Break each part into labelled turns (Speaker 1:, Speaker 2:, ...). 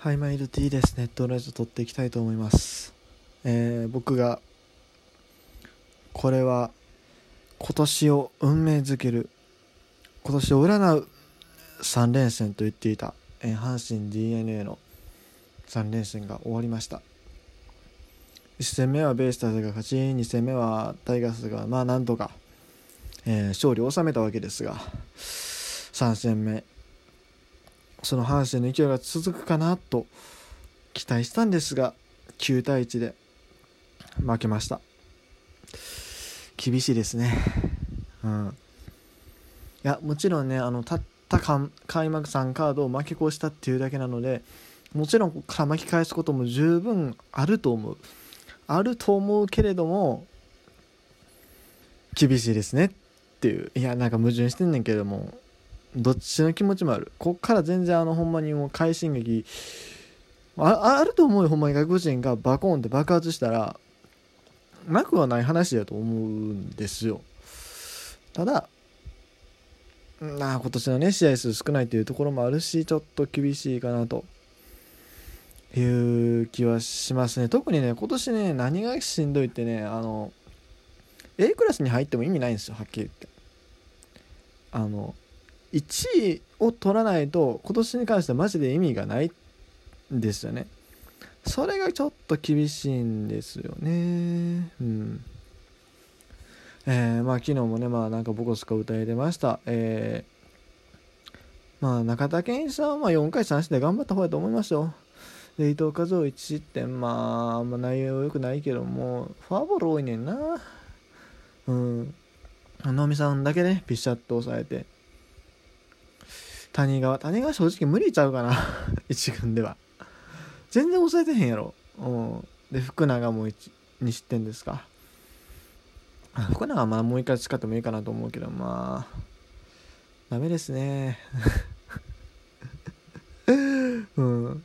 Speaker 1: はい、マイル T です。ネットラジオ撮っていきたいと思います。えー僕が、これは、今年を運命づける、今年を占う3連戦と言っていた、え阪神 DNA の3連戦が終わりました。1戦目はベイスターズが勝ち、2戦目はタイガースが、まあなんとか、えー勝利を収めたわけですが、3戦目、その阪神の勢いが続くかなと期待したんですが9対1で負けました。厳しいですね。うん。いやもちろんねあのたった開幕3カードを負け越したっていうだけなのでもちろんから巻き返すことも十分あると思う。あると思うけれども厳しいですねっていう。いやなんか矛盾してんねんけども。どっちの気持ちもある。こっから全然あのほんまにもう快進撃。ああると思うよほんまに外国人がバコーンって爆発したらなくはない話だと思うんですよ。ただなあ今年のね試合数少ないというところもあるしちょっと厳しいかなと。いう気はしますね。特にね今年ね何がしんどいってねあの A クラスに入っても意味ないんですよはっきり言って。あの1位を取らないと今年に関してはマジで意味がないんですよね。それがちょっと厳しいんですよね。うん。えー、まあ昨日もねまあなんかボコスカ歌えてました。えー、まあ中田健一さんはまあ4回3失で頑張った方だと思いますよ。で伊藤和夫1失点。まああんま内容良くないけどもフォアボール多いねんな。うん。能見さんだけねピシャッと抑えて。谷川。谷川正直無理ちゃうかな。一軍では。全然抑えてへんやろ。うん。で福永も2失点ですか。福永はまあもう一回使ってもいいかなと思うけどまあダメですね。うん。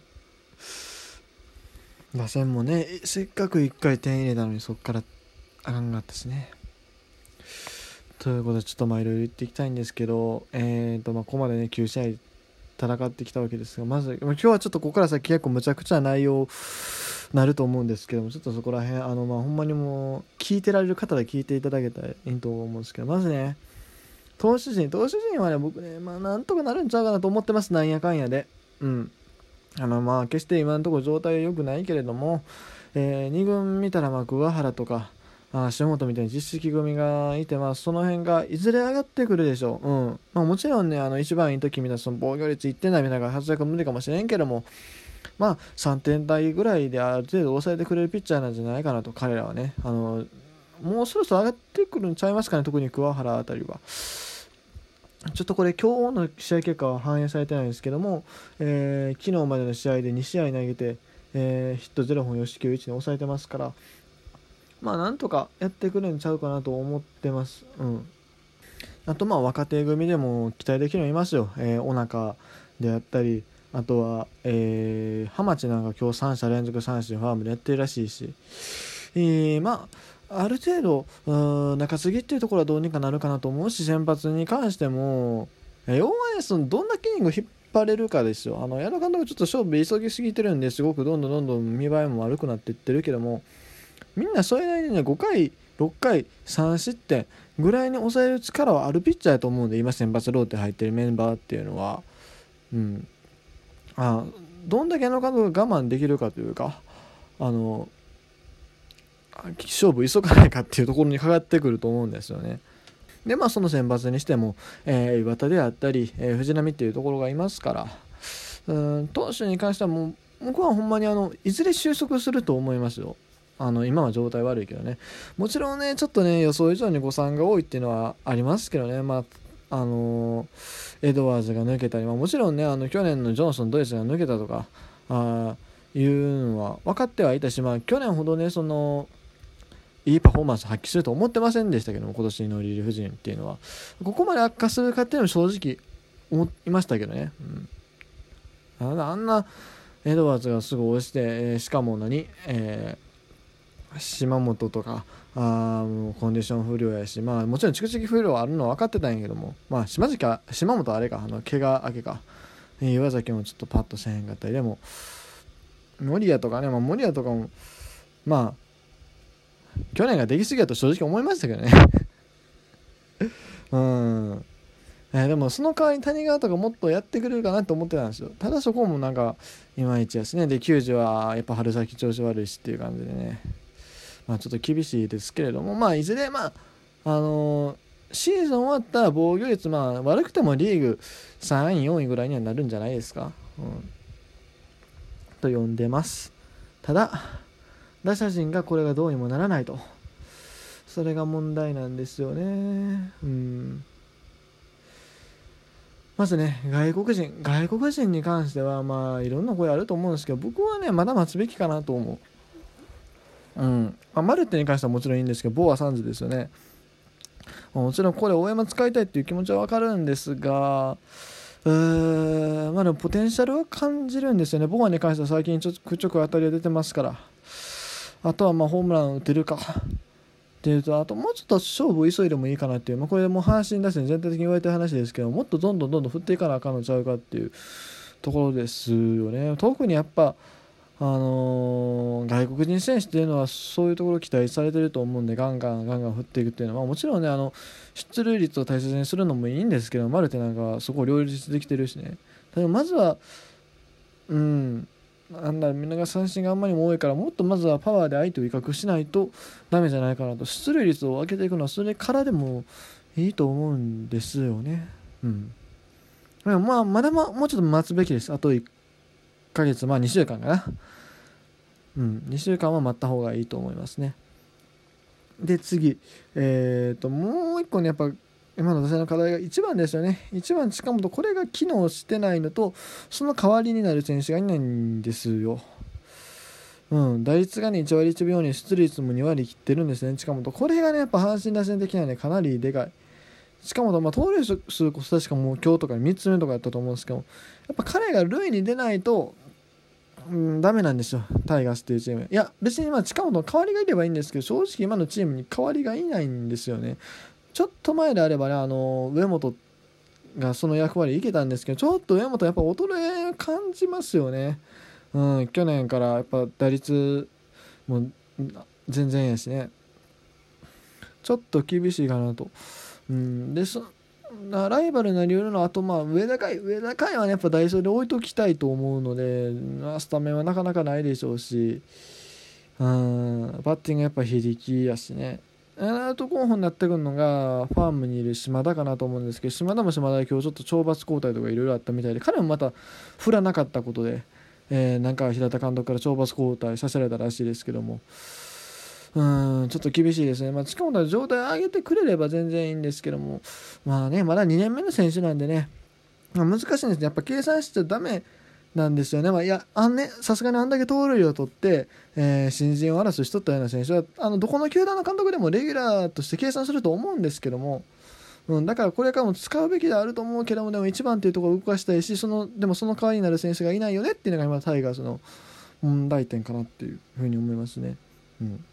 Speaker 1: 打線もねせっかく1回点入れたのにそっからあかんかったしね。ということでちょっとまあいろいろ言っていきたいんですけど、えーとまあ、ここまでね9試合戦ってきたわけですがまず今日はちょっとここから先結構むちゃくちゃ内容なると思うんですけどもちょっとそこら辺あのまあほんまにもう聞いてられる方で聞いていただけたらいいと思うんですけどまずね投手陣投手陣はね僕ねまあなんとかなるんちゃうかなと思ってますなんやかんやで。うん。あのまあ決して今のところ状態は良くないけれども、えー、2軍見たらまあ桑原とかあ下本みたいに実績組がいて、まあ、その辺がいずれ上がってくるでしょう。うん。まあ、もちろんね、あの、一番いい時みたいな、その防御率1点台みたいな活躍は無理かもしれんけども、まあ、3点台ぐらいである程度抑えてくれるピッチャーなんじゃないかなと、彼らはね。あの、もうそろそろ上がってくるんちゃいますかね、特に桑原あたりは。ちょっとこれ今日の試合結果は反映されてないんですけども、えー昨日までの試合で2試合投げて、えーヒット0本、吉球1に抑えてますから、まあなんとかやってくるんちゃうかなと思ってます。うん。あとまあ若手組でも期待できるのいますよ。えー、お腹であったり、あとは、えー、浜地なんか今日3者連続三振ファームでやってるらしいし、えー、まあ、ある程度、うん中継ぎっていうところはどうにかなるかなと思うし、先発に関しても、えー、大前そのどんな筋肉を引っ張れるかですよ。あの、矢野監督ちょっと勝負急ぎすぎてるんですごくどんどんどんどん見栄えも悪くなっていってるけども、みんなそれなりにね5回6回3失点ぐらいに抑える力はあるピッチャーやと思うんで今先発ローテ入ってるメンバーっていうのはうんあどんだけあの監督が我慢できるかというかあの勝負急がないかっていうところにかかってくると思うんですよね。でまあその選抜にしても、えー岩田であったり、えー藤浪っていうところがいますからうん投手に関してはもう僕はほんまにあのいずれ収束すると思いますよ。あの今は状態悪いけどね。もちろんねちょっとね予想以上に誤算が多いっていうのはありますけどね。まああのエドワーズが抜けたり、まあ、もちろんねあの去年のジョンソンドイツが抜けたとかあいうのは分かってはいたし、まあ、去年ほどねそのいいパフォーマンス発揮すると思ってませんでしたけども今年のリリーフ陣っていうのは。ここまで悪化するかっていうのは正直思いましたけどね、うん、あんなエドワーズがすぐ押して、えーしかも何、えー島本とかあもうコンディション不良やしまあもちろん蓄積不良あるのは分かってたんやけどもまあ島近島本あれかあの怪我明けか岩崎もちょっとパッとせへんかったりでも森谷とかね、まあ、森谷とかもまあ去年ができすぎやと正直思いましたけどね。うん。えー、でもその代わりに谷川とかもっとやってくれるかなと思ってたんですよ。ただそこもなんかいまいちやしね。で球児はやっぱ春先調子悪いしっていう感じでね。まあちょっと厳しいですけれどもまあいずれまああのー、シーズン終わった防御率まあ悪くてもリーグ3位4位ぐらいにはなるんじゃないですか、うん、と呼んでます。ただ打者陣がこれがどうにもならないと。それが問題なんですよね。うん。まずね外国人外国人に関してはまあいろんな声あると思うんですけど僕はねまだ待つべきかなと思う。うん。まあ、マルテに関してはもちろんいいんですけどボーアサンズですよね。もちろんここで大山使いたいっていう気持ちは分かるんですがうーまあでもポテンシャルは感じるんですよね。ボーアに関しては最近ちょっくちょく当たりが出てますから。あとはまあホームラン打てるか。っていうとあともうちょっと勝負急いでもいいかなっていう、まあ、これも阪神打線全体的に言われてる話ですけどもっとどんどんどんどん振っていかなあかんのちゃうかっていうところですよね。特にやっぱあのー、外国人選手っていうのはそういうところ期待されてると思うんでガンガンガンガン振っていくっていうのは、まあ、もちろんねあの出塁率を大切にするのもいいんですけどマルテなんかはそこを両立できてるしねでもまずはうんなんだ見逃し三振があんまりも多いからもっとまずはパワーで相手を威嚇しないとダメじゃないかなと出塁率を上げていくのはそれからでもいいと思うんですよね。うん。まあまだまもうちょっと待つべきです。あと1ヶ月まあ2週間かな。うん、2週間は待った方がいいと思いますね。で次、えーと、もう1個ねやっぱ今の打線の課題が1番ですよね。1番、近本、これが機能してないのと、その代わりになる選手がいないんですよ。うん、打率がね、1割1秒に出率も2割切ってるんですね、近本。これがね、やっぱ阪神打線的にはね、かなりでかい。近本、まあ、盗塁数こそ確かもう今日とか3つ目とかやったと思うんですけど、やっぱ彼が塁に出ないと、うん、ダメなんですよ、タイガースっていうチーム。いや、別にまあ近本の代わりがいればいいんですけど、正直今のチームに代わりがいないんですよね。ちょっと前であればね、あの上本がその役割いけたんですけど、ちょっと上本やっぱ衰え感じますよね。うん、去年からやっぱ打率も全然やしね。ちょっと厳しいかなと。うん、で、そライバルになりうるのは、あと、まあ、上田海、上田海はね、やっぱダイソーで置いときたいと思うので、スタメンはなかなかないでしょうし、うん、バッティングやっぱ非力やしね。あと候補になってくるのがファームにいる島田かなと思うんですけど島田も島田今日ちょっと懲罰交代とかいろいろあったみたいで彼もまた振らなかったことで、えー、なんか平田監督から懲罰交代させられたらしいですけどもうんちょっと厳しいですね、まあ、近本は状態を上げてくれれば全然いいんですけども。まあねまだ2年目の選手なんでね、まあ、難しいんですね。やっぱ計算しちゃだめなんですよね。まあ、いや、あんね、さすがにあんだけ盗塁を取って、えー、新人を争いしとったような選手は、あの、どこの球団の監督でもレギュラーとして計算すると思うんですけども、うん、だからこれからも使うべきであると思うけども、でも1番っていうところを動かしたいし、その、でもその代わりになる選手がいないよねっていうのが今、タイガースの問題点かなっていうふうに思いますね。うん。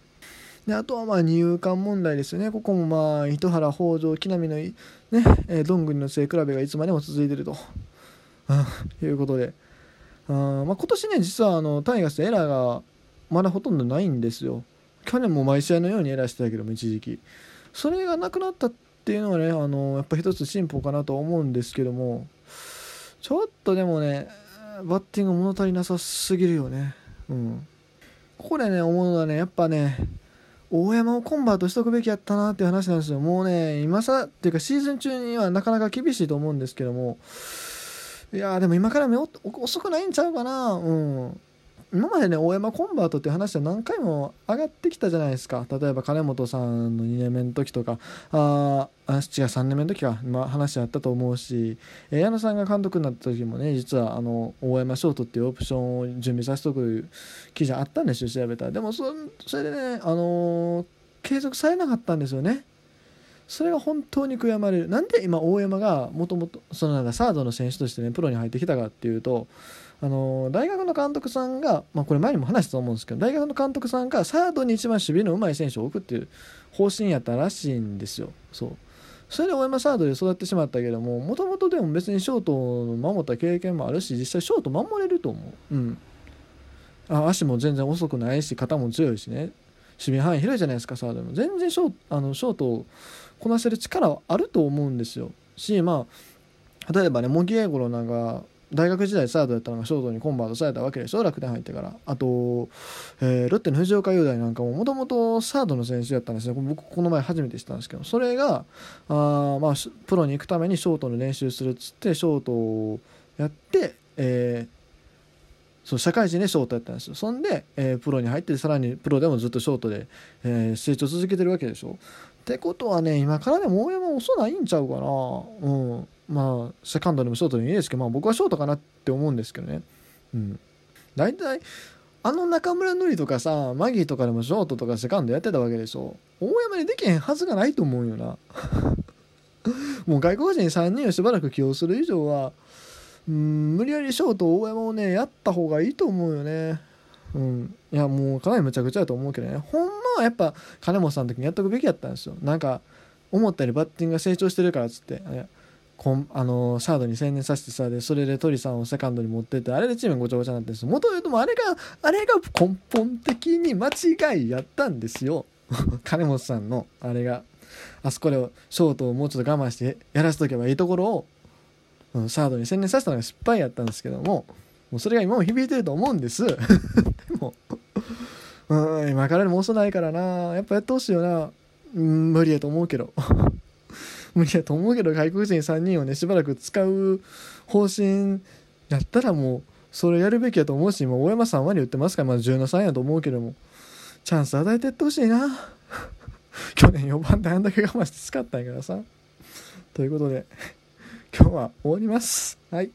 Speaker 1: であとはまあ二遊間問題ですよね、ここもまあ糸原、北条、木浪の、ねえー、どんぐりの末比べがいつまでも続いていると。いうことで、あまあ、今年ね実はあのタイガースエラーがまだほとんどないんですよ。去年も毎試合のようにエラーしてたけども一時期。それがなくなったっていうのはねあのやっぱ一つ進歩かなと思うんですけども。ちょっとでもねバッティング物足りなさすぎるよね。うん。ここでね思うのはねやっぱね大山をコンバートしとくべきやったなっていう話なんですよ。もうね今さっていうかシーズン中にはなかなか厳しいと思うんですけども。いやでも今から目遅くないんちゃうかな。うん。今までね大山コンバートっていう話は何回も上がってきたじゃないですか。例えば金本さんの2年目の時とか。ああ違う3年目の時か、まあ、話あったと思うし。矢野さんが監督になった時もね実はあの大山ショートっていうオプションを準備させておく記事あったんですよ調べたら。でもそれでねあのー、継続されなかったんですよね。それが本当に悔やまれる。なんで今大山がもともとそのなんかサードの選手としてねプロに入ってきたかっていうとあの大学の監督さんが、まあ、これ前にも話したと思うんですけど大学の監督さんがサードに一番守備の上手い選手を置くっていう方針やったらしいんですよ。そう。それで大山サードで育ってしまったけどももともとでも別にショートを守った経験もあるし実際ショート守れると思う、うん、あ足も全然遅くないし肩も強いしね。守備範囲広いじゃないですかサードも。全然ショあのショートをこなせる力はあると思うんですよ。しまあ例えばね茂木英五郎なんか大学時代サードやったのがショートにコンバートされたわけでしょ楽天入ってからあと、えー、ロッテの藤岡雄大なんかももともとサードの選手やったんですね僕この前初めて知ったんですけどそれがあ、まあ、プロに行くためにショートの練習するっつってショートをやって、えーそう社会人でショートやったんですよ。そんで、えー、プロに入ってさらにプロでもずっとショートで、えー、成長続けてるわけでしょ。ってことはね今からでも大山遅ないんちゃうかな。うん。まあセカンドでもショートでもいいですけど、まあ、僕はショートかなって思うんですけどね。うん。大体あの中村のりとかさマギーとかでもショートとかセカンドやってたわけでしょ。大山にできへんはずがないと思うよな。もう外国人3人をしばらく起用する以上はうん無理やりショート大山をねやった方がいいと思うよね。うん。いやもうかなりむちゃくちゃだと思うけどね。ほんまはやっぱ金本さんの時にやっとくべきやったんですよ。なんか思ったよりバッティングが成長してるからっつって。こんあのサードに専念させてさでそれで鳥さんをセカンドに持ってってあれでチームごちゃごちゃになってるんです元言うともあれがあれが根本的に間違いやったんですよ。金本さんのあれが。あそこでショートをもうちょっと我慢してやらせとけばいいところを、うん、サードに専念させたのが失敗やったんですけどももうそれが今も響いてると思うんです。でもうん今からでも遅ないからな。やっぱやってほしいよな、うん、無理やと思うけど。無理やと思うけど外国人3人をねしばらく使う方針やったらもうそれやるべきやと思うし今大山さんは言ってますからまだ17歳やと思うけどもチャンス与えてってほしいな。去年4番であんだけ我慢して使ったんやからさ。ということで今日は終わります。はい。